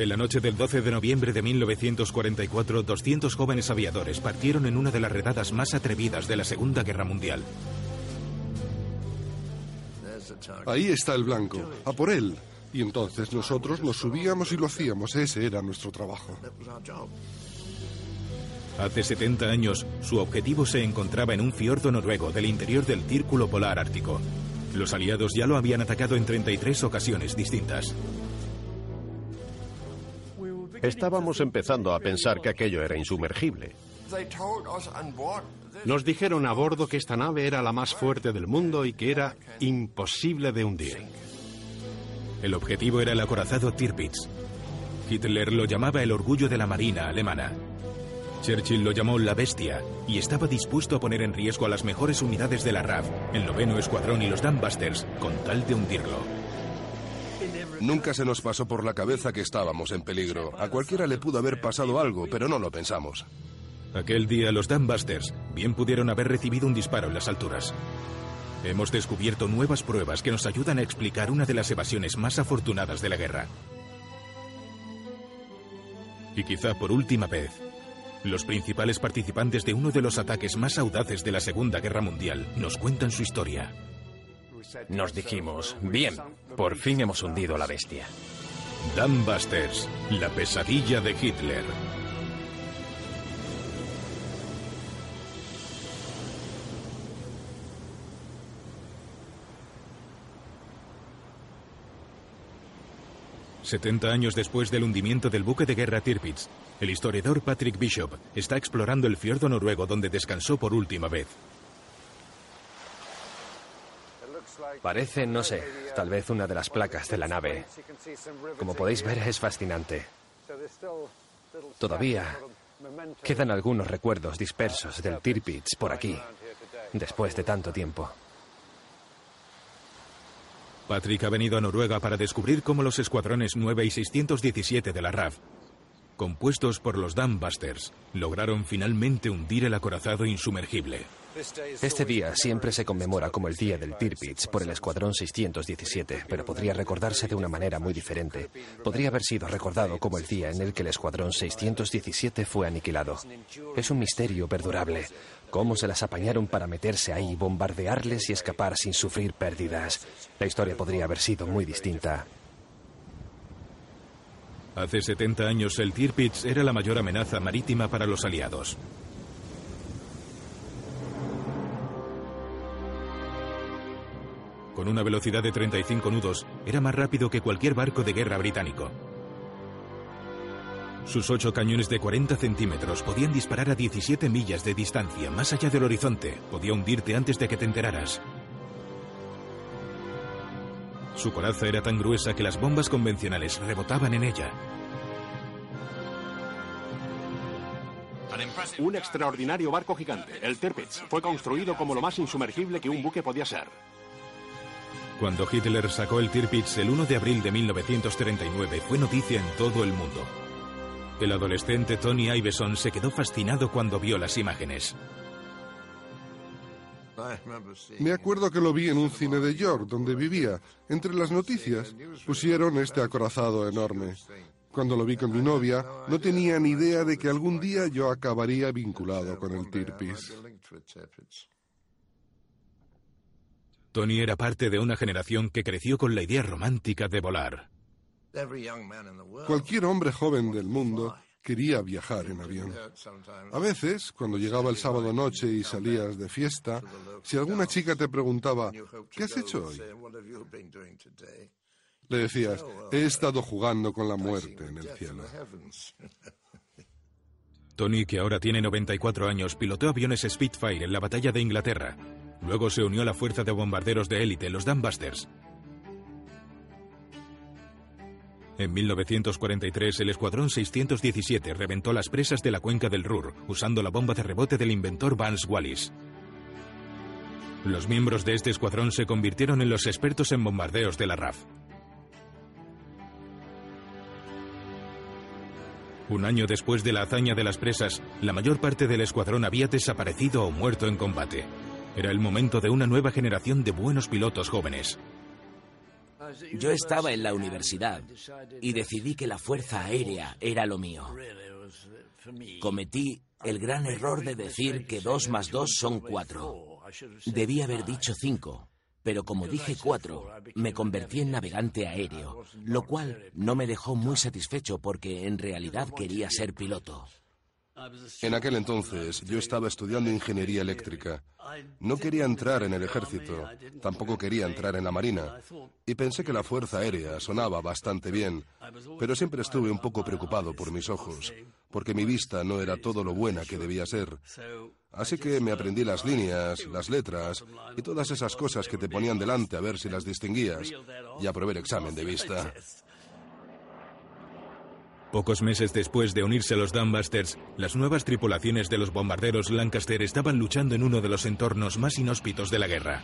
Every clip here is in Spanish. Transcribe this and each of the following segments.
En la noche del 12 de noviembre de 1944, 200 jóvenes aviadores partieron en una de las redadas más atrevidas de la Segunda Guerra Mundial. Ahí está el blanco, a por él. Y entonces nosotros nos subíamos y lo hacíamos, ese era nuestro trabajo. Hace 70 años, su objetivo se encontraba en un fiordo noruego del interior del Círculo Polar Ártico. Los aliados ya lo habían atacado en 33 ocasiones distintas. Estábamos empezando a pensar que aquello era insumergible. Nos dijeron a bordo que esta nave era la más fuerte del mundo y que era imposible de hundir. El objetivo era el acorazado Tirpitz. Hitler lo llamaba el orgullo de la Marina alemana. Churchill lo llamó la bestia y estaba dispuesto a poner en riesgo a las mejores unidades de la RAF, el noveno escuadrón y los Dambusters, con tal de hundirlo. Nunca se nos pasó por la cabeza que estábamos en peligro. A cualquiera le pudo haber pasado algo, pero no lo pensamos. Aquel día los Dambusters bien pudieron haber recibido un disparo en las alturas. Hemos descubierto nuevas pruebas que nos ayudan a explicar una de las evasiones más afortunadas de la guerra. Y quizá por última vez, los principales participantes de uno de los ataques más audaces de la Segunda Guerra Mundial nos cuentan su historia. Nos dijimos, bien, por fin hemos hundido a la bestia. Dambusters, la pesadilla de Hitler. Setenta años después del hundimiento del buque de guerra Tirpitz, el historiador Patrick Bishop está explorando el fiordo noruego donde descansó por última vez. Parece, no sé, tal vez una de las placas de la nave. Como podéis ver, es fascinante. Todavía quedan algunos recuerdos dispersos del Tirpitz por aquí, después de tanto tiempo. Patrick ha venido a Noruega para descubrir cómo los escuadrones 9 y 617 de la RAF compuestos por los Dambusters, lograron finalmente hundir el acorazado insumergible. Este día siempre se conmemora como el Día del Tirpitz por el Escuadrón 617, pero podría recordarse de una manera muy diferente. Podría haber sido recordado como el día en el que el Escuadrón 617 fue aniquilado. Es un misterio perdurable. ¿Cómo se las apañaron para meterse ahí, bombardearles y escapar sin sufrir pérdidas? La historia podría haber sido muy distinta. Hace 70 años el Tirpitz era la mayor amenaza marítima para los aliados. Con una velocidad de 35 nudos, era más rápido que cualquier barco de guerra británico. Sus ocho cañones de 40 centímetros podían disparar a 17 millas de distancia, más allá del horizonte. Podía hundirte antes de que te enteraras. Su coraza era tan gruesa que las bombas convencionales rebotaban en ella. Un extraordinario barco gigante, el Tirpitz, fue construido como lo más insumergible que un buque podía ser. Cuando Hitler sacó el Tirpitz el 1 de abril de 1939 fue noticia en todo el mundo. El adolescente Tony Iveson se quedó fascinado cuando vio las imágenes. Me acuerdo que lo vi en un cine de York, donde vivía. Entre las noticias pusieron este acorazado enorme. Cuando lo vi con mi novia, no tenía ni idea de que algún día yo acabaría vinculado con el Tirpitz. Tony era parte de una generación que creció con la idea romántica de volar. Cualquier hombre joven del mundo quería viajar en avión. A veces, cuando llegaba el sábado noche y salías de fiesta, si alguna chica te preguntaba, ¿qué has hecho hoy? Le decías, he estado jugando con la muerte en el cielo. Tony, que ahora tiene 94 años, pilotó aviones Spitfire en la batalla de Inglaterra. Luego se unió a la fuerza de bombarderos de élite, los Dambusters. En 1943, el Escuadrón 617 reventó las presas de la cuenca del Ruhr, usando la bomba de rebote del inventor Vance Wallis. Los miembros de este escuadrón se convirtieron en los expertos en bombardeos de la RAF. Un año después de la hazaña de las presas, la mayor parte del escuadrón había desaparecido o muerto en combate. Era el momento de una nueva generación de buenos pilotos jóvenes. Yo estaba en la universidad y decidí que la Fuerza Aérea era lo mío. Cometí el gran error de decir que dos más dos son cuatro. Debí haber dicho cinco, pero como dije cuatro, me convertí en navegante aéreo, lo cual no me dejó muy satisfecho porque en realidad quería ser piloto. En aquel entonces yo estaba estudiando ingeniería eléctrica. No quería entrar en el ejército, tampoco quería entrar en la marina. Y pensé que la Fuerza Aérea sonaba bastante bien, pero siempre estuve un poco preocupado por mis ojos, porque mi vista no era todo lo buena que debía ser. Así que me aprendí las líneas, las letras y todas esas cosas que te ponían delante a ver si las distinguías, y aprobé el examen de vista. Pocos meses después de unirse a los Dambusters, las nuevas tripulaciones de los bombarderos Lancaster estaban luchando en uno de los entornos más inhóspitos de la guerra.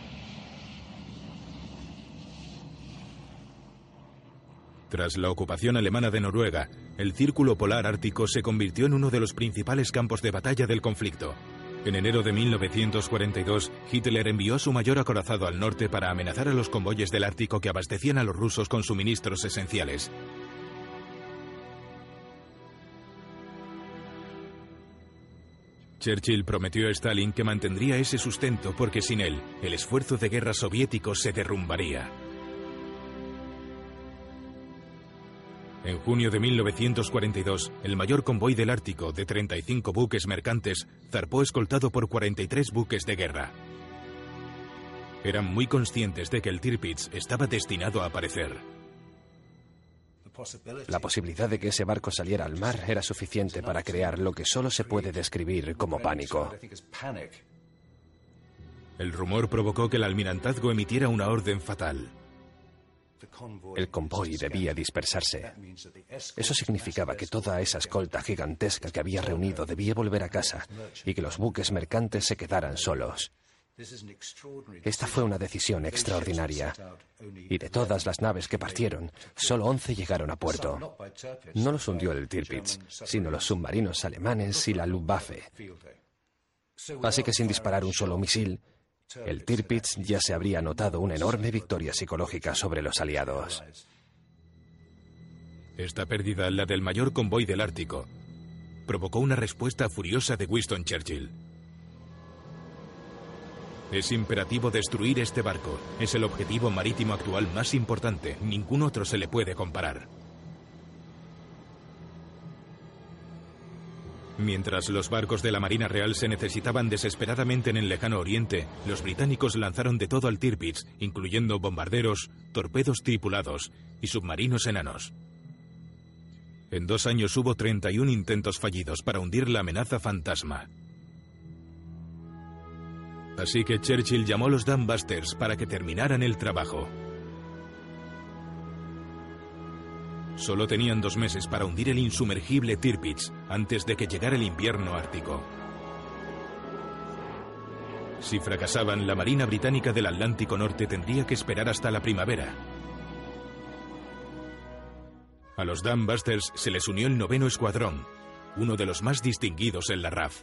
Tras la ocupación alemana de Noruega, el Círculo Polar Ártico se convirtió en uno de los principales campos de batalla del conflicto. En enero de 1942, Hitler envió su mayor acorazado al norte para amenazar a los convoyes del Ártico que abastecían a los rusos con suministros esenciales. Churchill prometió a Stalin que mantendría ese sustento porque sin él, el esfuerzo de guerra soviético se derrumbaría. En junio de 1942, el mayor convoy del Ártico, de 35 buques mercantes, zarpó escoltado por 43 buques de guerra. Eran muy conscientes de que el Tirpitz estaba destinado a aparecer. La posibilidad de que ese barco saliera al mar era suficiente para crear lo que solo se puede describir como pánico. El rumor provocó que el almirantazgo emitiera una orden fatal. El convoy debía dispersarse. Eso significaba que toda esa escolta gigantesca que había reunido debía volver a casa y que los buques mercantes se quedaran solos. Esta fue una decisión extraordinaria. Y de todas las naves que partieron, solo 11 llegaron a puerto. No los hundió el Tirpitz, sino los submarinos alemanes y la Luftwaffe. Así que sin disparar un solo misil, el Tirpitz ya se habría notado una enorme victoria psicológica sobre los aliados. Esta pérdida, la del mayor convoy del Ártico, provocó una respuesta furiosa de Winston Churchill. Es imperativo destruir este barco. Es el objetivo marítimo actual más importante. Ningún otro se le puede comparar. Mientras los barcos de la Marina Real se necesitaban desesperadamente en el lejano oriente, los británicos lanzaron de todo al Tirpitz, incluyendo bombarderos, torpedos tripulados y submarinos enanos. En dos años hubo 31 intentos fallidos para hundir la amenaza fantasma. Así que Churchill llamó a los Dambusters para que terminaran el trabajo. Solo tenían dos meses para hundir el insumergible Tirpitz antes de que llegara el invierno ártico. Si fracasaban, la Marina Británica del Atlántico Norte tendría que esperar hasta la primavera. A los Dambusters se les unió el noveno escuadrón, uno de los más distinguidos en la RAF.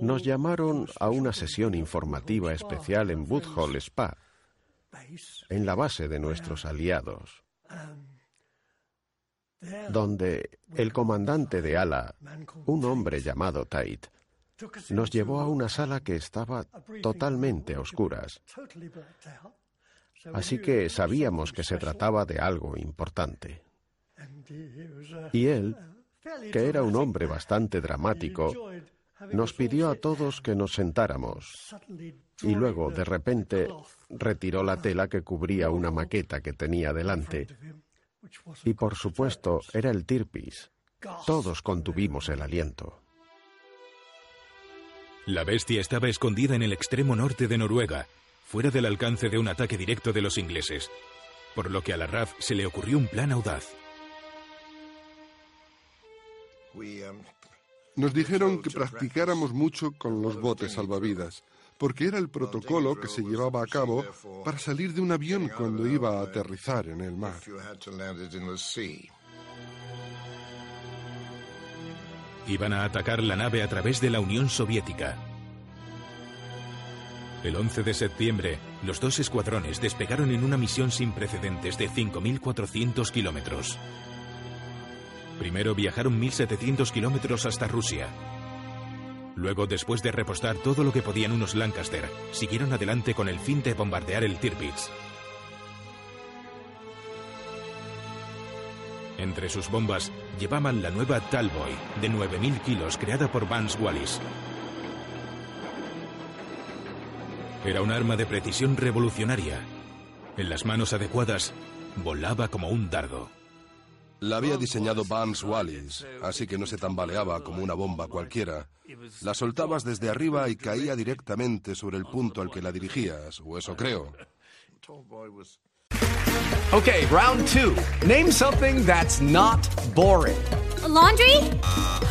Nos llamaron a una sesión informativa especial en Woodhall Spa, en la base de nuestros aliados, donde el comandante de ala, un hombre llamado Tait, nos llevó a una sala que estaba totalmente a oscuras. Así que sabíamos que se trataba de algo importante. Y él, que era un hombre bastante dramático, nos pidió a todos que nos sentáramos y luego, de repente, retiró la tela que cubría una maqueta que tenía delante. Y por supuesto, era el Tirpis. Todos contuvimos el aliento. La bestia estaba escondida en el extremo norte de Noruega, fuera del alcance de un ataque directo de los ingleses, por lo que a la RAF se le ocurrió un plan audaz. Nos dijeron que practicáramos mucho con los botes salvavidas, porque era el protocolo que se llevaba a cabo para salir de un avión cuando iba a aterrizar en el mar. Iban a atacar la nave a través de la Unión Soviética. El 11 de septiembre, los dos escuadrones despegaron en una misión sin precedentes de 5.400 kilómetros. Primero viajaron 1.700 kilómetros hasta Rusia. Luego, después de repostar todo lo que podían unos Lancaster, siguieron adelante con el fin de bombardear el Tirpitz. Entre sus bombas llevaban la nueva Talboy, de 9.000 kilos, creada por Vance Wallis. Era un arma de precisión revolucionaria. En las manos adecuadas, volaba como un dardo. La había diseñado Vance Wallis, así que no se tambaleaba como una bomba cualquiera. La soltabas desde arriba y caía directamente sobre el punto al que la dirigías, o eso creo. Okay, round two. Name something that's not boring. A laundry?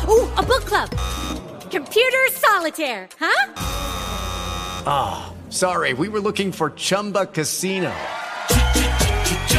Ooh, a book club. Computer solitaire, huh? Ah, oh, sorry, we were looking for Chumba Casino.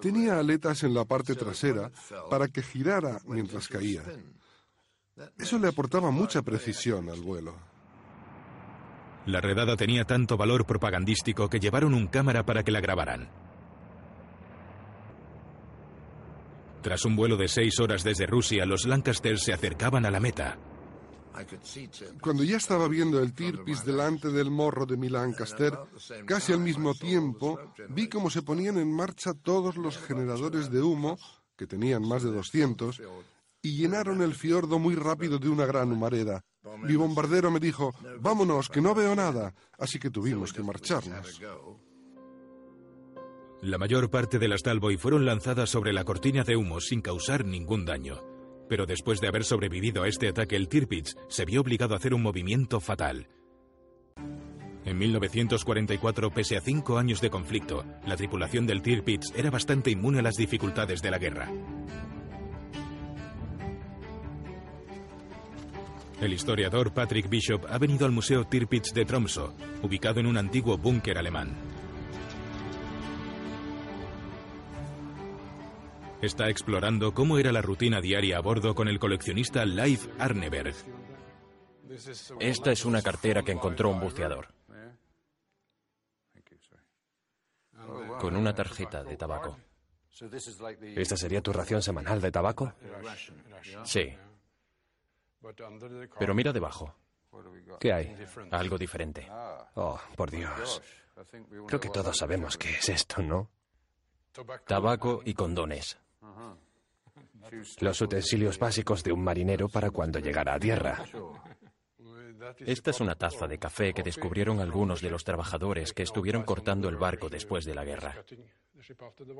Tenía aletas en la parte trasera para que girara mientras caía. Eso le aportaba mucha precisión al vuelo. La redada tenía tanto valor propagandístico que llevaron un cámara para que la grabaran. Tras un vuelo de seis horas desde Rusia, los Lancaster se acercaban a la meta. Cuando ya estaba viendo el Tirpitz delante del morro de mi Lancaster, casi al mismo tiempo vi cómo se ponían en marcha todos los generadores de humo, que tenían más de 200, y llenaron el fiordo muy rápido de una gran humareda. Mi bombardero me dijo, vámonos, que no veo nada, así que tuvimos que marcharnos. La mayor parte de las Talboy fueron lanzadas sobre la cortina de humo sin causar ningún daño. Pero después de haber sobrevivido a este ataque, el Tirpitz se vio obligado a hacer un movimiento fatal. En 1944, pese a cinco años de conflicto, la tripulación del Tirpitz era bastante inmune a las dificultades de la guerra. El historiador Patrick Bishop ha venido al Museo Tirpitz de Tromsø, ubicado en un antiguo búnker alemán. Está explorando cómo era la rutina diaria a bordo con el coleccionista Leif Arneberg. Esta es una cartera que encontró un buceador. Con una tarjeta de tabaco. ¿Esta sería tu ración semanal de tabaco? Sí. Pero mira debajo. ¿Qué hay? Algo diferente. Oh, por Dios. Creo que todos sabemos qué es esto, ¿no? Tabaco y condones. Los utensilios básicos de un marinero para cuando llegara a tierra. Esta es una taza de café que descubrieron algunos de los trabajadores que estuvieron cortando el barco después de la guerra.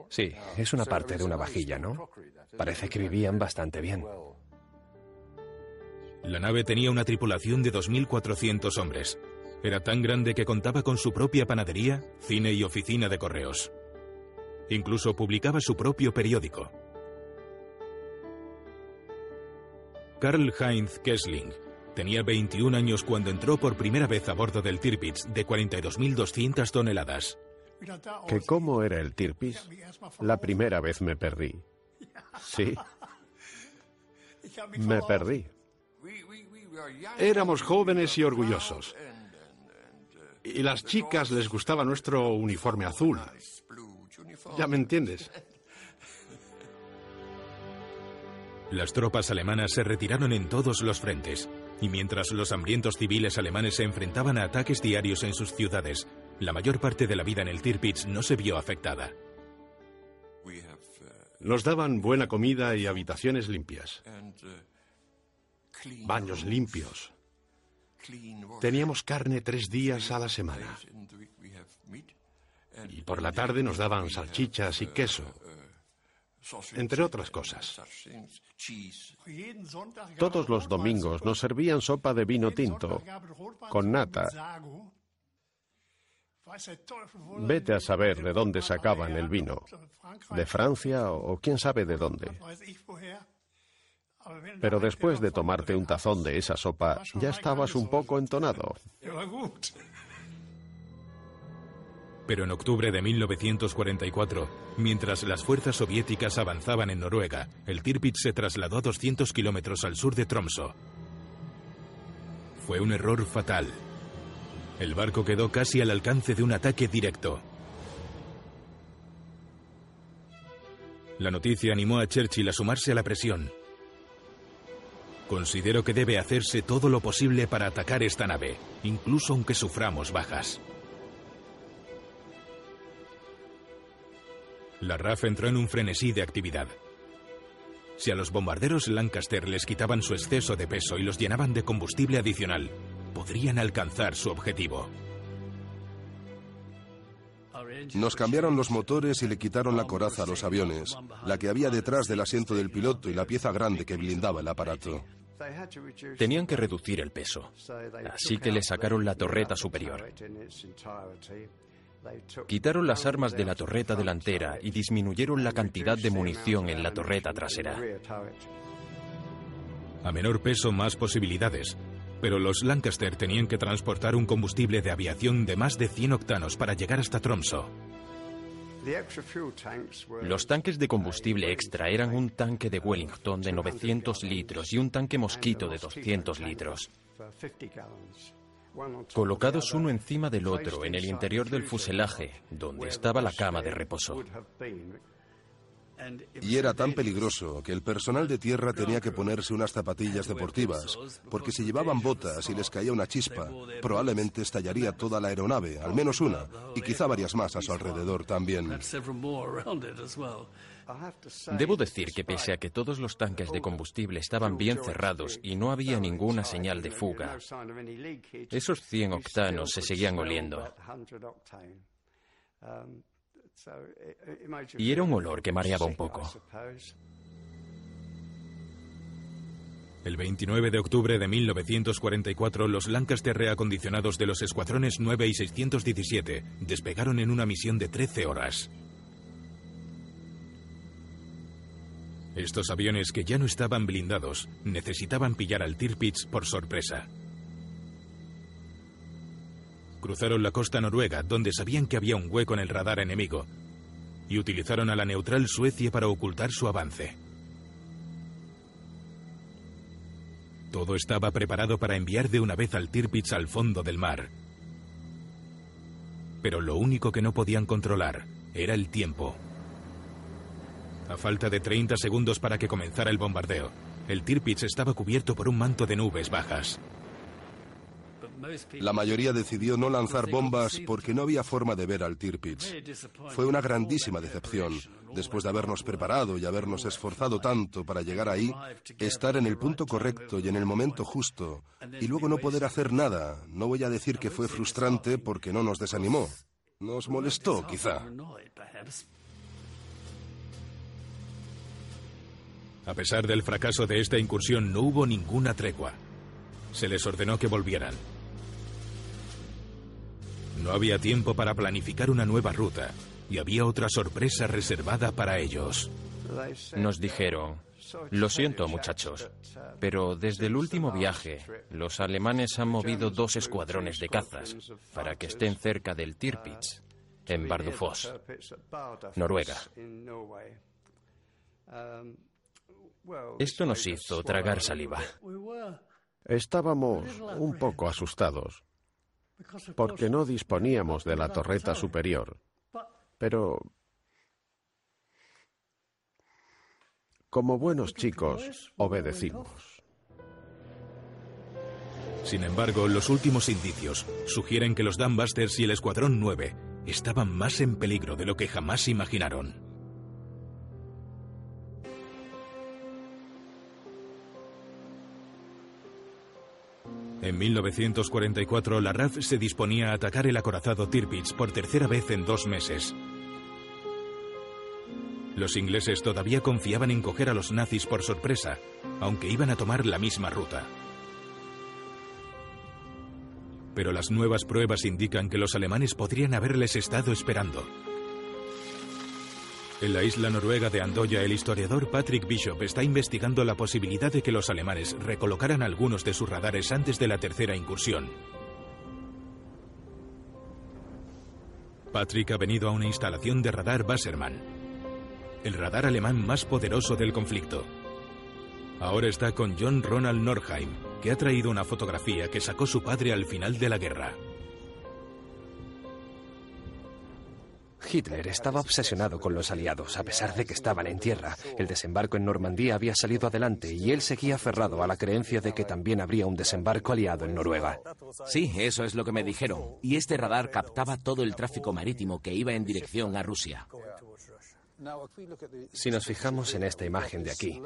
Sí, es una parte de una vajilla, ¿no? Parece que vivían bastante bien. La nave tenía una tripulación de 2.400 hombres. Era tan grande que contaba con su propia panadería, cine y oficina de correos. Incluso publicaba su propio periódico. Karl Heinz Kessling tenía 21 años cuando entró por primera vez a bordo del Tirpitz de 42.200 toneladas. ¿Que cómo era el Tirpitz? La primera vez me perdí. Sí. Me perdí. Éramos jóvenes y orgullosos. Y las chicas les gustaba nuestro uniforme azul. Ya me entiendes. Las tropas alemanas se retiraron en todos los frentes, y mientras los hambrientos civiles alemanes se enfrentaban a ataques diarios en sus ciudades, la mayor parte de la vida en el Tirpitz no se vio afectada. Nos daban buena comida y habitaciones limpias. Baños limpios. Teníamos carne tres días a la semana. Y por la tarde nos daban salchichas y queso, entre otras cosas. Todos los domingos nos servían sopa de vino tinto, con nata. Vete a saber de dónde sacaban el vino. ¿De Francia o quién sabe de dónde? Pero después de tomarte un tazón de esa sopa, ya estabas un poco entonado. Pero en octubre de 1944, mientras las fuerzas soviéticas avanzaban en Noruega, el Tirpitz se trasladó a 200 kilómetros al sur de Tromsø. Fue un error fatal. El barco quedó casi al alcance de un ataque directo. La noticia animó a Churchill a sumarse a la presión. Considero que debe hacerse todo lo posible para atacar esta nave, incluso aunque suframos bajas. La RAF entró en un frenesí de actividad. Si a los bombarderos Lancaster les quitaban su exceso de peso y los llenaban de combustible adicional, podrían alcanzar su objetivo. Nos cambiaron los motores y le quitaron la coraza a los aviones, la que había detrás del asiento del piloto y la pieza grande que blindaba el aparato. Tenían que reducir el peso, así que le sacaron la torreta superior. Quitaron las armas de la torreta delantera y disminuyeron la cantidad de munición en la torreta trasera. A menor peso, más posibilidades. Pero los Lancaster tenían que transportar un combustible de aviación de más de 100 octanos para llegar hasta Tromsø. Los tanques de combustible extra eran un tanque de Wellington de 900 litros y un tanque Mosquito de 200 litros. Colocados uno encima del otro en el interior del fuselaje, donde estaba la cama de reposo. Y era tan peligroso que el personal de tierra tenía que ponerse unas zapatillas deportivas, porque si llevaban botas y les caía una chispa, probablemente estallaría toda la aeronave, al menos una, y quizá varias más a su alrededor también. Debo decir que pese a que todos los tanques de combustible estaban bien cerrados y no había ninguna señal de fuga, esos 100 octanos se seguían oliendo. Y era un olor que mareaba un poco. El 29 de octubre de 1944, los Lancaster reacondicionados de los escuadrones 9 y 617 despegaron en una misión de 13 horas. Estos aviones que ya no estaban blindados necesitaban pillar al Tirpitz por sorpresa. Cruzaron la costa noruega, donde sabían que había un hueco en el radar enemigo, y utilizaron a la neutral Suecia para ocultar su avance. Todo estaba preparado para enviar de una vez al Tirpitz al fondo del mar. Pero lo único que no podían controlar era el tiempo. A falta de 30 segundos para que comenzara el bombardeo, el Tirpitz estaba cubierto por un manto de nubes bajas. La mayoría decidió no lanzar bombas porque no había forma de ver al Tirpitz. Fue una grandísima decepción. Después de habernos preparado y habernos esforzado tanto para llegar ahí, estar en el punto correcto y en el momento justo, y luego no poder hacer nada. No voy a decir que fue frustrante porque no nos desanimó. Nos molestó, quizá. A pesar del fracaso de esta incursión, no hubo ninguna tregua. Se les ordenó que volvieran. No había tiempo para planificar una nueva ruta y había otra sorpresa reservada para ellos. Nos dijeron, lo siento muchachos, pero desde el último viaje los alemanes han movido dos escuadrones de cazas para que estén cerca del Tirpitz, en Bardufoss, Noruega. Esto nos hizo tragar saliva. Estábamos un poco asustados, porque no disponíamos de la torreta superior. Pero, como buenos chicos, obedecimos. Sin embargo, los últimos indicios sugieren que los Dunbusters y el Escuadrón 9 estaban más en peligro de lo que jamás imaginaron. En 1944, la RAF se disponía a atacar el acorazado Tirpitz por tercera vez en dos meses. Los ingleses todavía confiaban en coger a los nazis por sorpresa, aunque iban a tomar la misma ruta. Pero las nuevas pruebas indican que los alemanes podrían haberles estado esperando. En la isla noruega de Andoya, el historiador Patrick Bishop está investigando la posibilidad de que los alemanes recolocaran algunos de sus radares antes de la tercera incursión. Patrick ha venido a una instalación de radar Wassermann, el radar alemán más poderoso del conflicto. Ahora está con John Ronald Norheim, que ha traído una fotografía que sacó su padre al final de la guerra. Hitler estaba obsesionado con los aliados, a pesar de que estaban en tierra. El desembarco en Normandía había salido adelante y él seguía aferrado a la creencia de que también habría un desembarco aliado en Noruega. Sí, eso es lo que me dijeron. Y este radar captaba todo el tráfico marítimo que iba en dirección a Rusia. Si nos fijamos en esta imagen de aquí,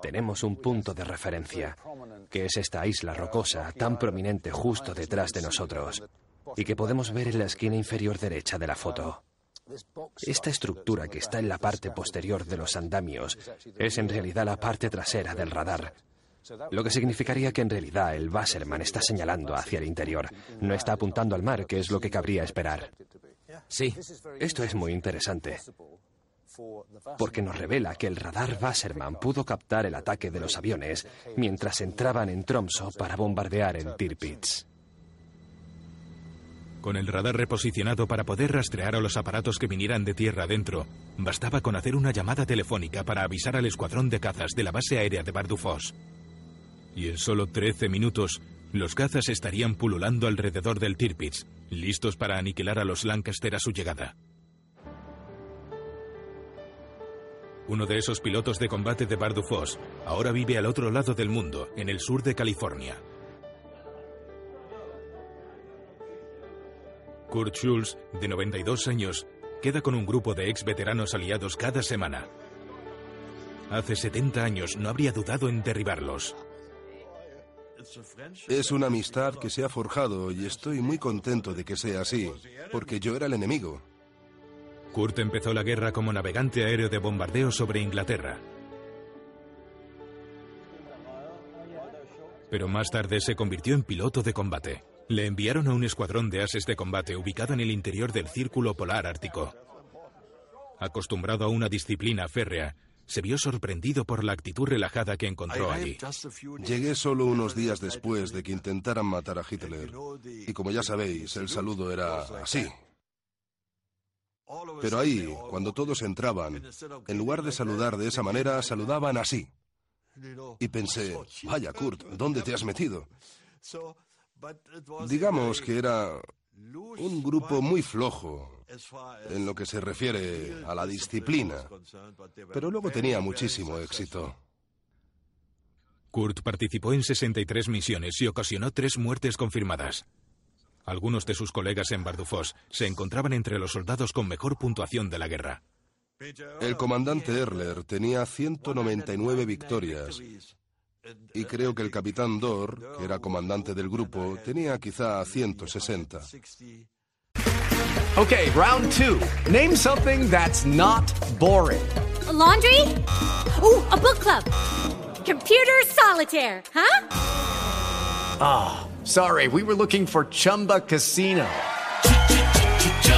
tenemos un punto de referencia, que es esta isla rocosa tan prominente justo detrás de nosotros, y que podemos ver en la esquina inferior derecha de la foto. Esta estructura que está en la parte posterior de los andamios es en realidad la parte trasera del radar, lo que significaría que en realidad el Wasserman está señalando hacia el interior, no está apuntando al mar, que es lo que cabría esperar. Sí, esto es muy interesante, porque nos revela que el radar Wasserman pudo captar el ataque de los aviones mientras entraban en Tromso para bombardear el Tirpitz. Con el radar reposicionado para poder rastrear a los aparatos que vinieran de tierra adentro, bastaba con hacer una llamada telefónica para avisar al escuadrón de cazas de la base aérea de Bardufoss. Y en solo 13 minutos, los cazas estarían pululando alrededor del Tirpitz, listos para aniquilar a los Lancaster a su llegada. Uno de esos pilotos de combate de Bardufos ahora vive al otro lado del mundo, en el sur de California. Kurt Schulz, de 92 años, queda con un grupo de ex veteranos aliados cada semana. Hace 70 años no habría dudado en derribarlos. Es una amistad que se ha forjado y estoy muy contento de que sea así, porque yo era el enemigo. Kurt empezó la guerra como navegante aéreo de bombardeo sobre Inglaterra. Pero más tarde se convirtió en piloto de combate. Le enviaron a un escuadrón de ases de combate ubicado en el interior del Círculo Polar Ártico. Acostumbrado a una disciplina férrea, se vio sorprendido por la actitud relajada que encontró allí. Llegué solo unos días después de que intentaran matar a Hitler. Y como ya sabéis, el saludo era así. Pero ahí, cuando todos entraban, en lugar de saludar de esa manera, saludaban así. Y pensé, vaya Kurt, ¿dónde te has metido? Digamos que era un grupo muy flojo en lo que se refiere a la disciplina, pero luego tenía muchísimo éxito. Kurt participó en 63 misiones y ocasionó tres muertes confirmadas. Algunos de sus colegas en Bardufos se encontraban entre los soldados con mejor puntuación de la guerra. El comandante Erler tenía 199 victorias y creo que el capitán Dor, que era comandante del grupo, tenía quizá 160. Okay, round two. Name something that's not boring. A laundry? Ooh, a book club. Computer solitaire, huh? Ah, oh, sorry, we were looking for Chumba Casino.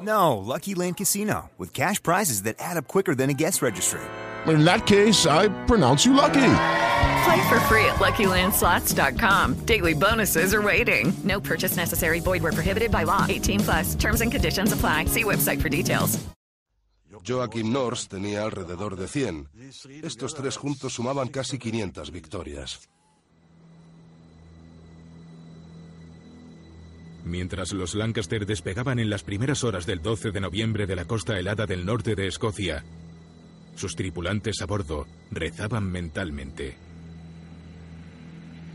No, Lucky Land Casino, with cash prizes that add up quicker than a guest registry. In that case, I pronounce you lucky. Play for free at LuckyLandSlots.com. Daily bonuses are waiting. No purchase necessary. Void where prohibited by law. 18 plus. Terms and conditions apply. See website for details. Joachim Nors tenía alrededor de 100. Estos tres juntos sumaban casi 500 victorias. Mientras los Lancaster despegaban en las primeras horas del 12 de noviembre de la costa helada del norte de Escocia, sus tripulantes a bordo rezaban mentalmente.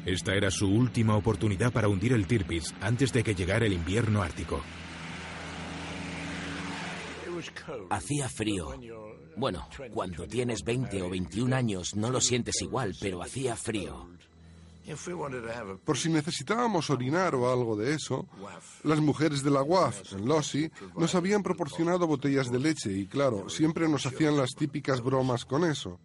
Esta era su última oportunidad para hundir el Tirpitz antes de que llegara el invierno ártico. Hacía frío. Bueno, cuando tienes 20 o 21 años no lo sientes igual, pero hacía frío. Por si necesitábamos orinar o algo de eso, las mujeres de la WAF en Lossi nos habían proporcionado botellas de leche y claro, siempre nos hacían las típicas bromas con eso.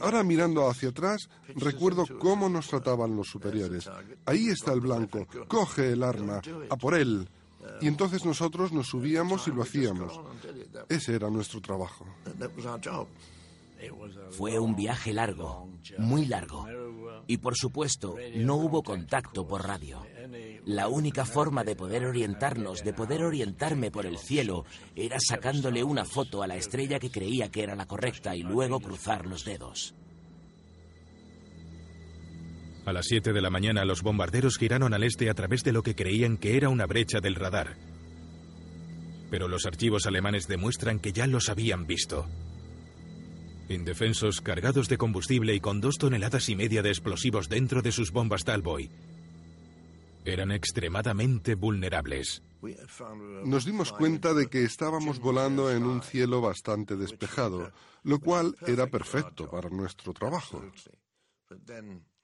Ahora mirando hacia atrás, recuerdo cómo nos trataban los superiores. Ahí está el blanco, coge el arma, a por él. Y entonces nosotros nos subíamos y lo hacíamos. Ese era nuestro trabajo. Fue un viaje largo, muy largo. Y por supuesto, no hubo contacto por radio. La única forma de poder orientarnos, de poder orientarme por el cielo, era sacándole una foto a la estrella que creía que era la correcta y luego cruzar los dedos. A las 7 de la mañana los bombarderos giraron al este a través de lo que creían que era una brecha del radar. Pero los archivos alemanes demuestran que ya los habían visto. Indefensos, cargados de combustible y con dos toneladas y media de explosivos dentro de sus bombas Talboy, eran extremadamente vulnerables. Nos dimos cuenta de que estábamos volando en un cielo bastante despejado, lo cual era perfecto para nuestro trabajo.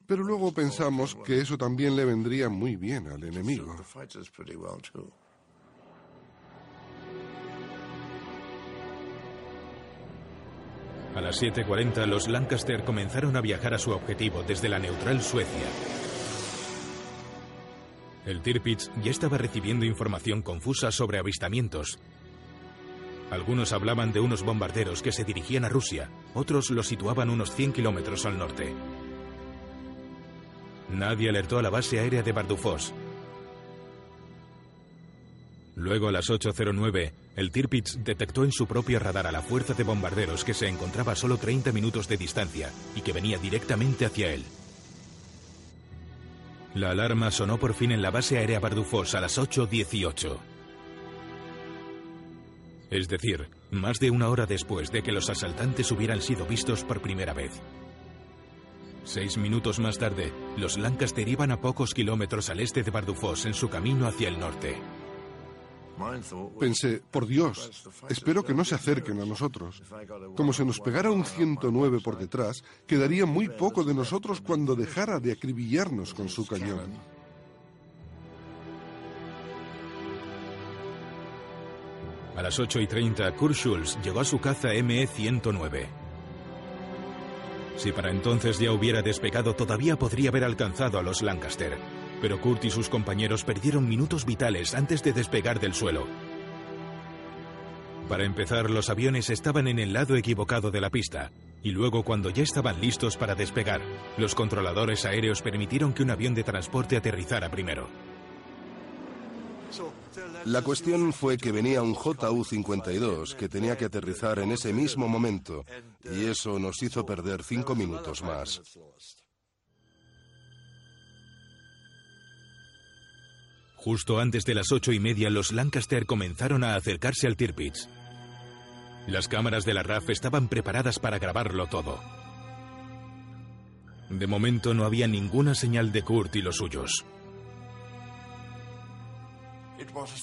Pero luego pensamos que eso también le vendría muy bien al enemigo. A las 7.40 los Lancaster comenzaron a viajar a su objetivo desde la neutral Suecia. El Tirpitz ya estaba recibiendo información confusa sobre avistamientos. Algunos hablaban de unos bombarderos que se dirigían a Rusia, otros los situaban unos 100 kilómetros al norte. Nadie alertó a la base aérea de Bardufos. Luego a las 8.09, el Tirpitz detectó en su propio radar a la fuerza de bombarderos que se encontraba a solo 30 minutos de distancia y que venía directamente hacia él. La alarma sonó por fin en la base aérea Bardufos a las 8.18. Es decir, más de una hora después de que los asaltantes hubieran sido vistos por primera vez. Seis minutos más tarde, los Lancaster iban a pocos kilómetros al este de Bardufos en su camino hacia el norte. Pensé, por Dios, espero que no se acerquen a nosotros. Como se nos pegara un 109 por detrás, quedaría muy poco de nosotros cuando dejara de acribillarnos con su cañón. A las 8 y 30, Kurt Schulz llegó a su caza ME-109. Si para entonces ya hubiera despegado, todavía podría haber alcanzado a los Lancaster. Pero Kurt y sus compañeros perdieron minutos vitales antes de despegar del suelo. Para empezar, los aviones estaban en el lado equivocado de la pista, y luego cuando ya estaban listos para despegar, los controladores aéreos permitieron que un avión de transporte aterrizara primero. La cuestión fue que venía un JU-52 que tenía que aterrizar en ese mismo momento, y eso nos hizo perder cinco minutos más. Justo antes de las ocho y media, los Lancaster comenzaron a acercarse al Tirpitz. Las cámaras de la RAF estaban preparadas para grabarlo todo. De momento no había ninguna señal de Kurt y los suyos.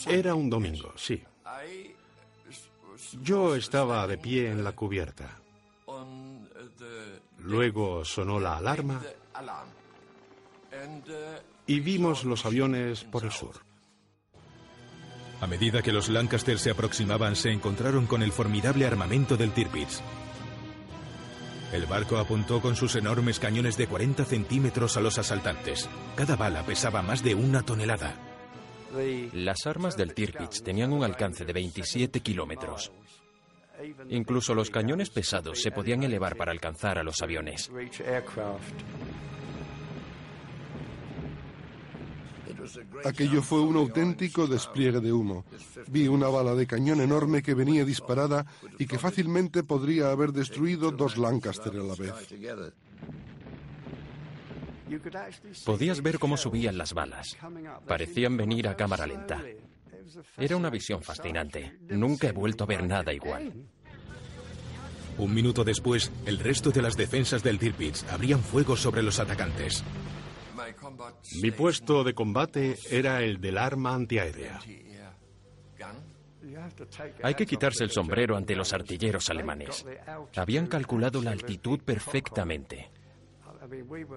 Era un domingo, sí. Yo estaba de pie en la cubierta. Luego sonó la alarma y vimos los aviones por el sur. A medida que los Lancaster se aproximaban, se encontraron con el formidable armamento del Tirpitz. El barco apuntó con sus enormes cañones de 40 centímetros a los asaltantes. Cada bala pesaba más de una tonelada. Las armas del Tirpitz tenían un alcance de 27 kilómetros. Incluso los cañones pesados se podían elevar para alcanzar a los aviones. Aquello fue un auténtico despliegue de humo. Vi una bala de cañón enorme que venía disparada y que fácilmente podría haber destruido dos Lancaster a la vez. Podías ver cómo subían las balas. Parecían venir a cámara lenta. Era una visión fascinante. Nunca he vuelto a ver nada igual. Un minuto después, el resto de las defensas del Tirpitz abrían fuego sobre los atacantes. Mi puesto de combate era el del arma antiaérea. Hay que quitarse el sombrero ante los artilleros alemanes. Habían calculado la altitud perfectamente.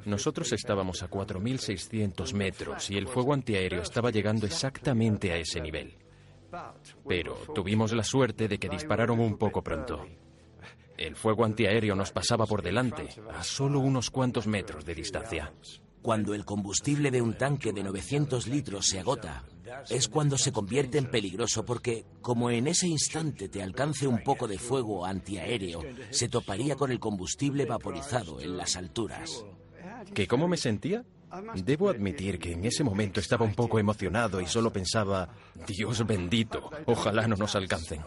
Nosotros estábamos a 4.600 metros y el fuego antiaéreo estaba llegando exactamente a ese nivel. Pero tuvimos la suerte de que dispararon un poco pronto. El fuego antiaéreo nos pasaba por delante, a solo unos cuantos metros de distancia. Cuando el combustible de un tanque de 900 litros se agota, es cuando se convierte en peligroso porque, como en ese instante te alcance un poco de fuego antiaéreo, se toparía con el combustible vaporizado en las alturas. ¿Que cómo me sentía? Debo admitir que en ese momento estaba un poco emocionado y solo pensaba, Dios bendito, ojalá no nos alcancen.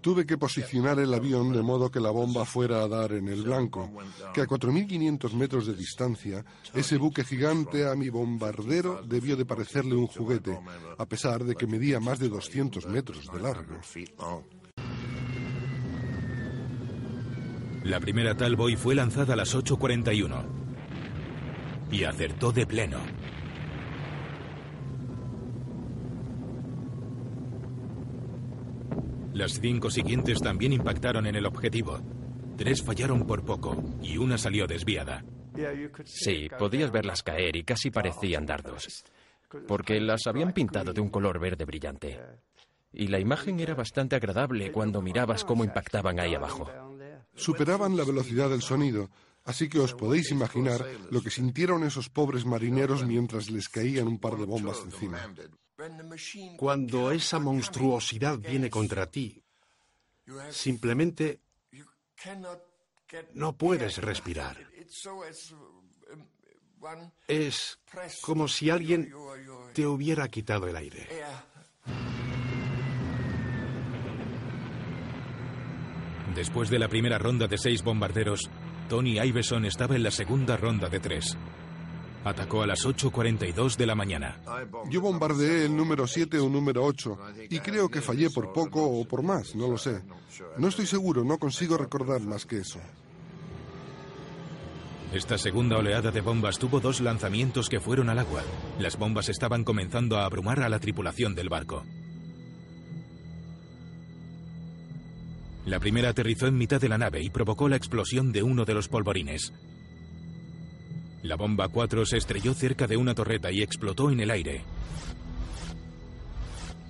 Tuve que posicionar el avión de modo que la bomba fuera a dar en el blanco, que a 4.500 metros de distancia, ese buque gigante a mi bombardero debió de parecerle un juguete, a pesar de que medía más de 200 metros de largo. La primera Talboy fue lanzada a las 8.41 y acertó de pleno. Las cinco siguientes también impactaron en el objetivo. Tres fallaron por poco y una salió desviada. Sí, podías verlas caer y casi parecían dardos, porque las habían pintado de un color verde brillante. Y la imagen era bastante agradable cuando mirabas cómo impactaban ahí abajo. Superaban la velocidad del sonido, así que os podéis imaginar lo que sintieron esos pobres marineros mientras les caían un par de bombas encima. Cuando esa monstruosidad viene contra ti, Simplemente no puedes respirar. Es como si alguien te hubiera quitado el aire. Después de la primera ronda de seis bombarderos, Tony Iveson estaba en la segunda ronda de tres. Atacó a las 8.42 de la mañana. Yo bombardeé el número 7 o número 8 y creo que fallé por poco o por más, no lo sé. No estoy seguro, no consigo recordar más que eso. Esta segunda oleada de bombas tuvo dos lanzamientos que fueron al agua. Las bombas estaban comenzando a abrumar a la tripulación del barco. La primera aterrizó en mitad de la nave y provocó la explosión de uno de los polvorines. La bomba 4 se estrelló cerca de una torreta y explotó en el aire.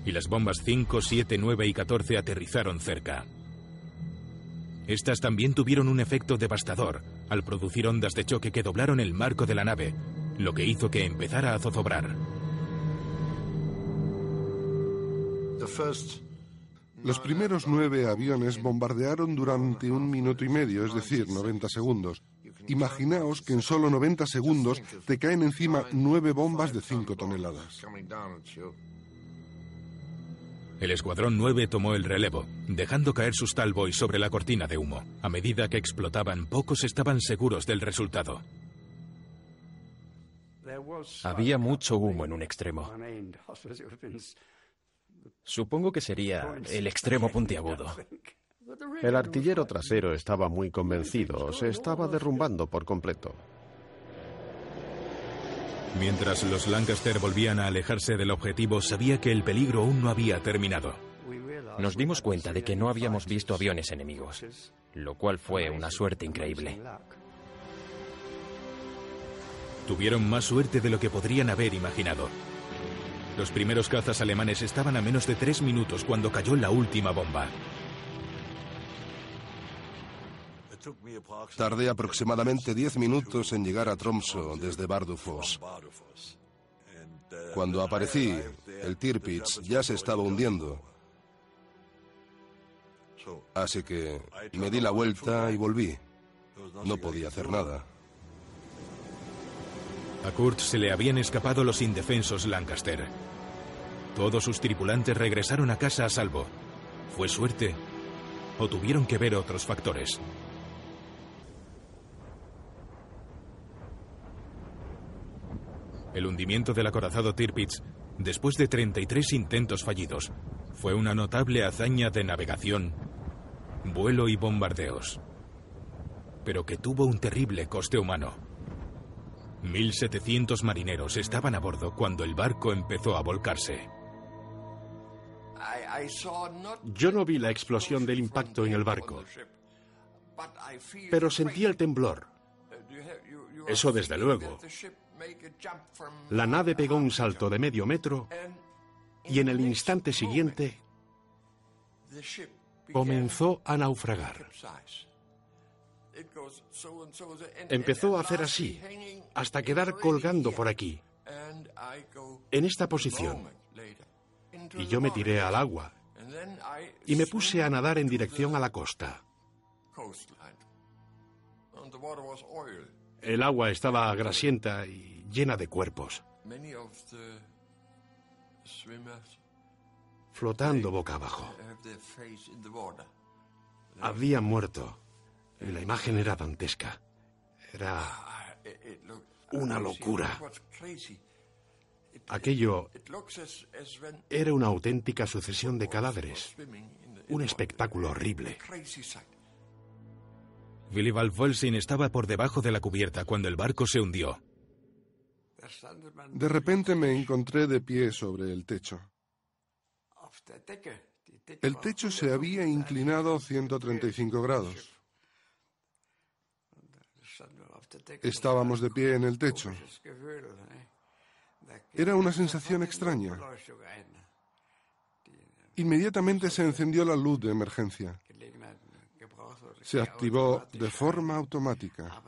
Y las bombas 5, 7, 9 y 14 aterrizaron cerca. Estas también tuvieron un efecto devastador al producir ondas de choque que doblaron el marco de la nave, lo que hizo que empezara a zozobrar. Los primeros nueve aviones bombardearon durante un minuto y medio, es decir, 90 segundos. Imaginaos que en solo 90 segundos te caen encima nueve bombas de 5 toneladas. El Escuadrón 9 tomó el relevo, dejando caer sus talboys sobre la cortina de humo. A medida que explotaban, pocos estaban seguros del resultado. Había mucho humo en un extremo. Supongo que sería el extremo puntiagudo. El artillero trasero estaba muy convencido, se estaba derrumbando por completo. Mientras los Lancaster volvían a alejarse del objetivo, sabía que el peligro aún no había terminado. Nos dimos cuenta de que no habíamos visto aviones enemigos, lo cual fue una suerte increíble. Tuvieron más suerte de lo que podrían haber imaginado. Los primeros cazas alemanes estaban a menos de tres minutos cuando cayó la última bomba. Tardé aproximadamente 10 minutos en llegar a Tromso desde Bardufoss. Cuando aparecí, el Tirpitz ya se estaba hundiendo. Así que me di la vuelta y volví. No podía hacer nada. A Kurt se le habían escapado los indefensos Lancaster. Todos sus tripulantes regresaron a casa a salvo. ¿Fue suerte? ¿O tuvieron que ver otros factores? El hundimiento del acorazado Tirpitz, después de 33 intentos fallidos, fue una notable hazaña de navegación, vuelo y bombardeos, pero que tuvo un terrible coste humano. 1.700 marineros estaban a bordo cuando el barco empezó a volcarse. Yo no vi la explosión del impacto en el barco, pero sentí el temblor. Eso desde luego. La nave pegó un salto de medio metro y en el instante siguiente comenzó a naufragar. Empezó a hacer así, hasta quedar colgando por aquí, en esta posición. Y yo me tiré al agua y me puse a nadar en dirección a la costa. El agua estaba grasienta y llena de cuerpos, flotando boca abajo. Habían muerto y la imagen era dantesca. Era una locura. Aquello era una auténtica sucesión de cadáveres. Un espectáculo horrible. Willibald Volsin estaba por debajo de la cubierta cuando el barco se hundió. De repente me encontré de pie sobre el techo. El techo se había inclinado 135 grados. Estábamos de pie en el techo. Era una sensación extraña. Inmediatamente se encendió la luz de emergencia. Se activó de forma automática.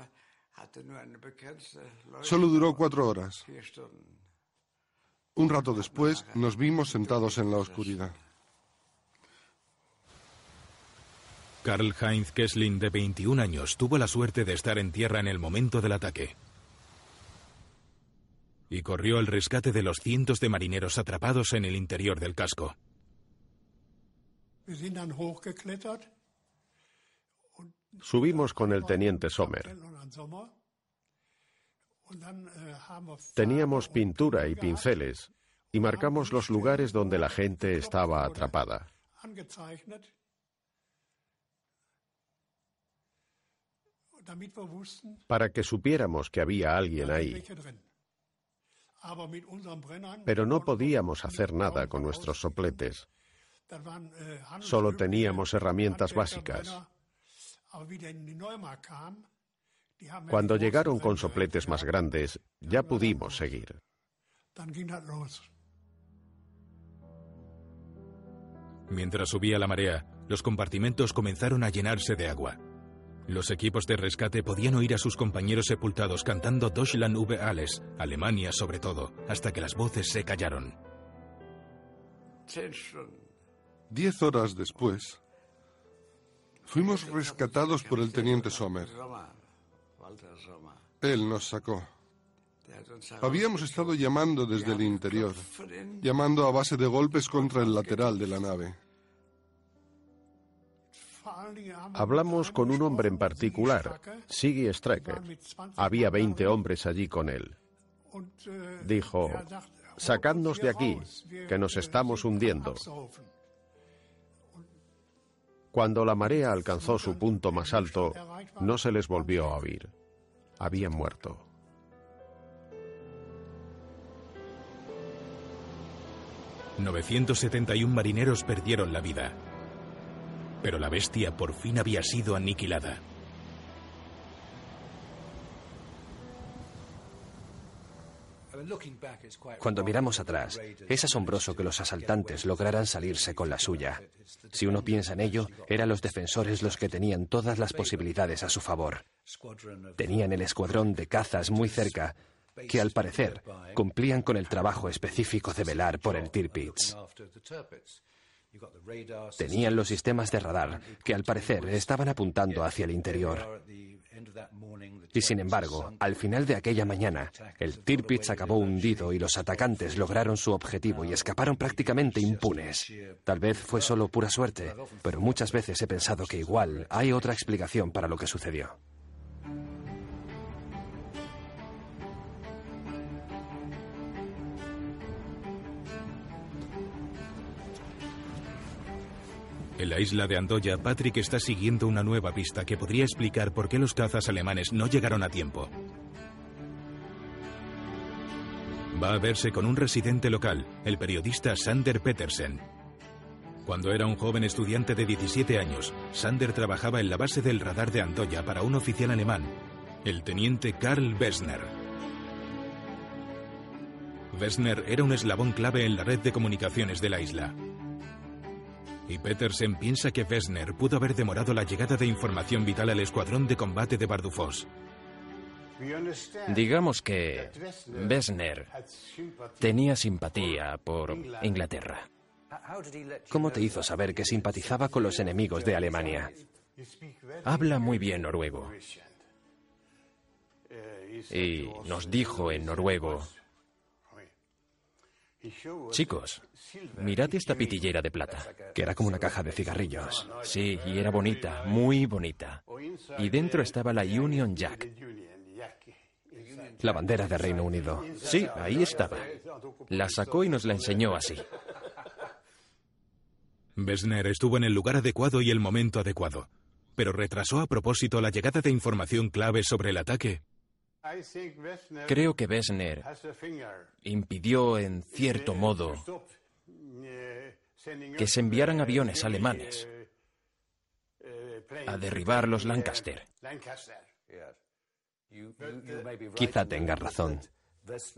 Solo duró cuatro horas. Un rato después nos vimos sentados en la oscuridad. Karl Heinz Kessling, de 21 años, tuvo la suerte de estar en tierra en el momento del ataque. Y corrió al rescate de los cientos de marineros atrapados en el interior del casco. Subimos con el teniente Sommer. Teníamos pintura y pinceles y marcamos los lugares donde la gente estaba atrapada. Para que supiéramos que había alguien ahí. Pero no podíamos hacer nada con nuestros sopletes. Solo teníamos herramientas básicas. Cuando llegaron con sopletes más grandes, ya pudimos seguir. Mientras subía la marea, los compartimentos comenzaron a llenarse de agua. Los equipos de rescate podían oír a sus compañeros sepultados cantando Deutschland über alles, Alemania sobre todo, hasta que las voces se callaron. Diez horas después, fuimos rescatados por el teniente Sommer. Él nos sacó. Habíamos estado llamando desde el interior, llamando a base de golpes contra el lateral de la nave. Hablamos con un hombre en particular, Siggy Strecker. Había 20 hombres allí con él. Dijo, sacadnos de aquí, que nos estamos hundiendo. Cuando la marea alcanzó su punto más alto, no se les volvió a oír. Habían muerto. ...971 marineros perdieron la vida. Pero la bestia por fin había sido aniquilada. Cuando miramos atrás, es asombroso que los asaltantes lograran salirse con la suya. Si uno piensa en ello, eran los defensores los que tenían todas las posibilidades a su favor. Tenían el escuadrón de cazas muy cerca, que al parecer cumplían con el trabajo específico de velar por el Tirpitz. Tenían los sistemas de radar, que al parecer estaban apuntando hacia el interior. Y sin embargo, al final de aquella mañana, el Tirpitz acabó hundido y los atacantes lograron su objetivo y escaparon prácticamente impunes. Tal vez fue solo pura suerte, pero muchas veces he pensado que igual hay otra explicación para lo que sucedió. En la isla de Andoya, Patrick está siguiendo una nueva pista que podría explicar por qué los cazas alemanes no llegaron a tiempo. Va a verse con un residente local, el periodista Sander Petersen. Cuando era un joven estudiante de 17 años, Sander trabajaba en la base del radar de Andoya para un oficial alemán, el teniente Karl Wessner. Wessner era un eslabón clave en la red de comunicaciones de la isla. Y Petersen piensa que Wessner pudo haber demorado la llegada de información vital al escuadrón de combate de Bardufoss. Digamos que Wessner tenía simpatía por Inglaterra. ¿Cómo te hizo saber que simpatizaba con los enemigos de Alemania? Habla muy bien noruego. Y nos dijo en noruego, Chicos, mirad esta pitillera de plata. Que era como una caja de cigarrillos. Sí, y era bonita, muy bonita. Y dentro estaba la Union Jack. La bandera de Reino Unido. Sí, ahí estaba. La sacó y nos la enseñó así. Wessner estuvo en el lugar adecuado y el momento adecuado, pero retrasó a propósito la llegada de información clave sobre el ataque. Creo que Wessner impidió, en cierto modo, que se enviaran aviones alemanes a derribar los Lancaster. Quizá tenga razón.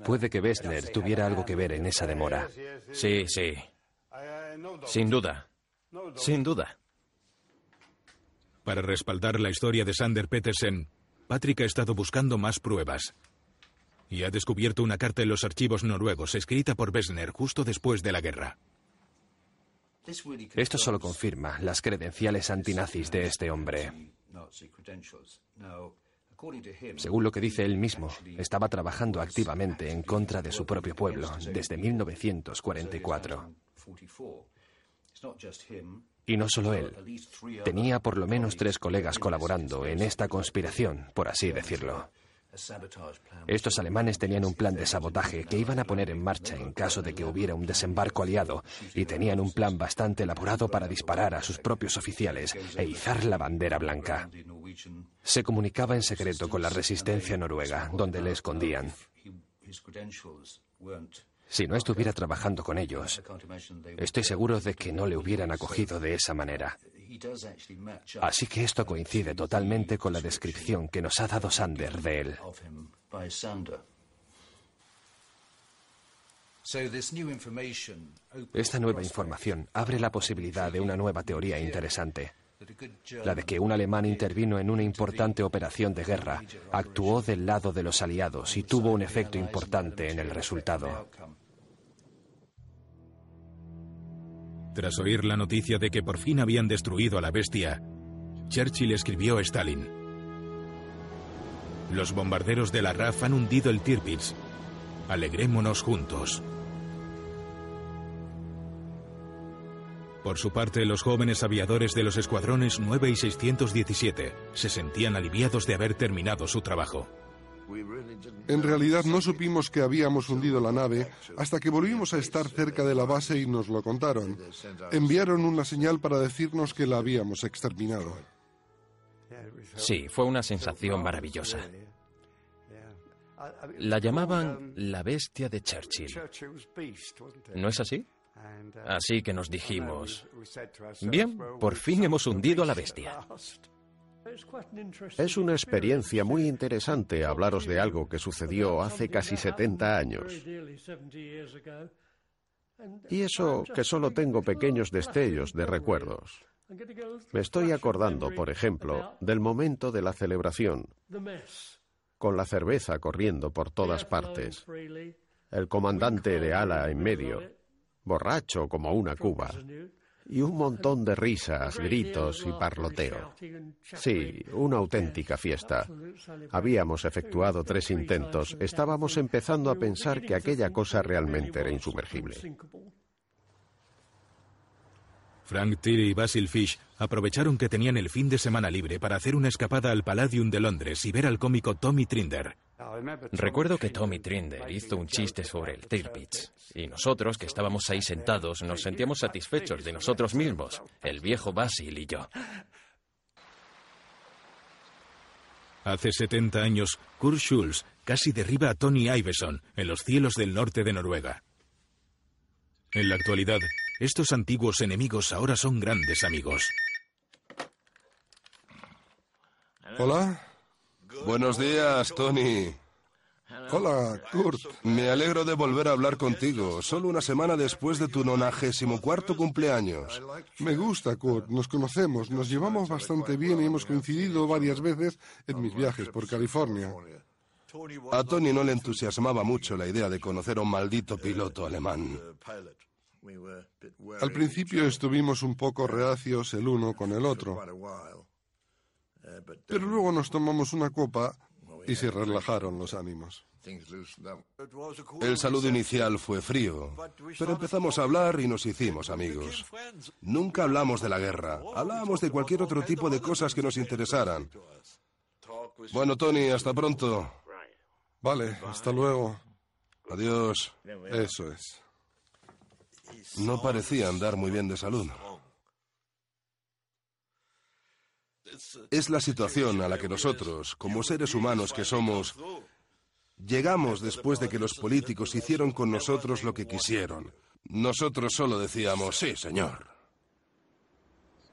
Puede que Wessner tuviera algo que ver en esa demora. Sí, sí. Sin duda. Sin duda. Para respaldar la historia de Sander Petersen, Patrick ha estado buscando más pruebas. Y ha descubierto una carta en los archivos noruegos escrita por Wessner justo después de la guerra. Esto solo confirma las credenciales antinazis de este hombre. Según lo que dice él mismo, estaba trabajando activamente en contra de su propio pueblo desde 1944. Y no solo él. Tenía por lo menos tres colegas colaborando en esta conspiración, por así decirlo. Estos alemanes tenían un plan de sabotaje que iban a poner en marcha en caso de que hubiera un desembarco aliado y tenían un plan bastante elaborado para disparar a sus propios oficiales e izar la bandera blanca. Se comunicaba en secreto con la resistencia noruega, donde le escondían. Si no estuviera trabajando con ellos, estoy seguro de que no le hubieran acogido de esa manera. Así que esto coincide totalmente con la descripción que nos ha dado Sander de él. Esta nueva información abre la posibilidad de una nueva teoría interesante. La de que un alemán intervino en una importante operación de guerra, actuó del lado de los aliados y tuvo un efecto importante en el resultado. Tras oír la noticia de que por fin habían destruido a la bestia, Churchill escribió a Stalin. Los bombarderos de la RAF han hundido el Tirpitz. Alegrémonos juntos. Por su parte, los jóvenes aviadores de los escuadrones 9 y 617 se sentían aliviados de haber terminado su trabajo. En realidad no supimos que habíamos hundido la nave hasta que volvimos a estar cerca de la base y nos lo contaron. Enviaron una señal para decirnos que la habíamos exterminado. Sí, fue una sensación maravillosa. La llamaban la bestia de Churchill. ¿No es así? Así que nos dijimos, bien, por fin hemos hundido a la bestia. Es una experiencia muy interesante hablaros de algo que sucedió hace casi 70 años. Y eso que solo tengo pequeños destellos de recuerdos. Me estoy acordando, por ejemplo, del momento de la celebración, con la cerveza corriendo por todas partes, el comandante de ala en medio, borracho como una cuba, y un montón de risas, gritos y parloteo. Sí, una auténtica fiesta. Habíamos efectuado tres intentos. Estábamos empezando a pensar que aquella cosa realmente era insumergible. Frank Tilly y Basil Fish aprovecharon que tenían el fin de semana libre para hacer una escapada al Palladium de Londres y ver al cómico Tommy Trinder. Recuerdo que Tommy Trinder hizo un chiste sobre el Tirpitz y nosotros, que estábamos ahí sentados, nos sentíamos satisfechos de nosotros mismos, el viejo Basil y yo. Hace 70 años, Kurt Schulz casi derriba a Tony Iveson en los cielos del norte de Noruega. En la actualidad, estos antiguos enemigos ahora son grandes amigos. Hola. Buenos días, Tony. Hola, Kurt. Me alegro de volver a hablar contigo, solo una semana después de tu nonagésimo cuarto cumpleaños. Me gusta, Kurt. Nos conocemos, nos llevamos bastante bien y hemos coincidido varias veces en mis viajes por California. A Tony no le entusiasmaba mucho la idea de conocer a un maldito piloto alemán. Al principio estuvimos un poco reacios el uno con el otro. Pero luego nos tomamos una copa y se relajaron los ánimos. El saludo inicial fue frío, pero empezamos a hablar y nos hicimos amigos. Nunca hablamos de la guerra, hablábamos de cualquier otro tipo de cosas que nos interesaran. Bueno, Tony, hasta pronto. Vale, hasta luego. Adiós. Eso es. No parecía andar muy bien de salud. Es la situación a la que nosotros, como seres humanos que somos, llegamos después de que los políticos hicieron con nosotros lo que quisieron. Nosotros solo decíamos, sí, señor.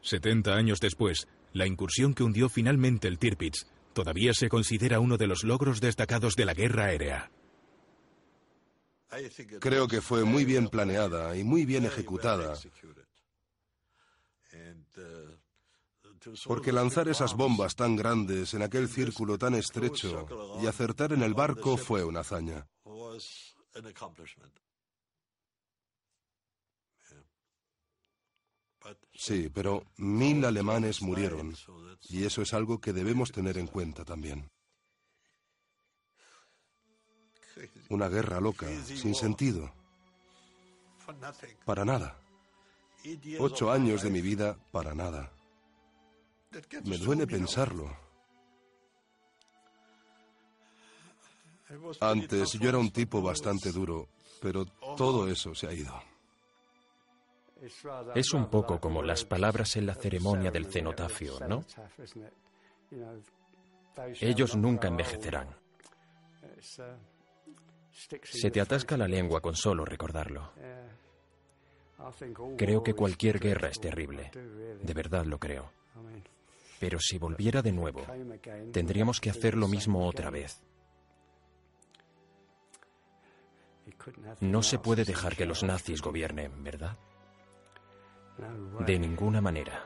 70 años después, la incursión que hundió finalmente el Tirpitz todavía se considera uno de los logros destacados de la guerra aérea. Creo que fue muy bien planeada y muy bien ejecutada. Porque lanzar esas bombas tan grandes en aquel círculo tan estrecho y acertar en el barco fue una hazaña. Sí, pero mil alemanes murieron. Y eso es algo que debemos tener en cuenta también. Una guerra loca, sin sentido. Para nada. Ocho años de mi vida para nada. Me duele pensarlo. Antes yo era un tipo bastante duro, pero todo eso se ha ido. Es un poco como las palabras en la ceremonia del cenotafio, ¿no? Ellos nunca envejecerán. Se te atasca la lengua con solo recordarlo. Creo que cualquier guerra es terrible. De verdad lo creo. Pero si volviera de nuevo, tendríamos que hacer lo mismo otra vez. No se puede dejar que los nazis gobiernen, ¿verdad? De ninguna manera.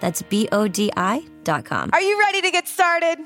That's B O D I.com. Are you ready to get started?